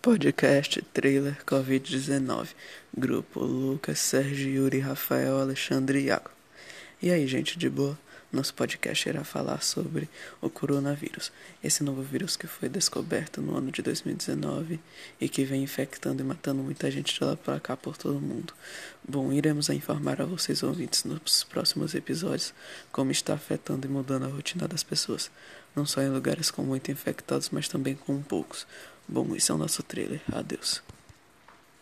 Podcast Trailer Covid-19 Grupo Lucas, Sérgio, Yuri, Rafael, Alexandre e Iago E aí gente, de boa? Nosso podcast irá falar sobre o coronavírus Esse novo vírus que foi descoberto no ano de 2019 E que vem infectando e matando muita gente de lá pra cá por todo mundo Bom, iremos informar a vocês ouvintes nos próximos episódios Como está afetando e mudando a rotina das pessoas Não só em lugares com muito infectados, mas também com poucos Bom, esse é o nosso trailer. Adeus.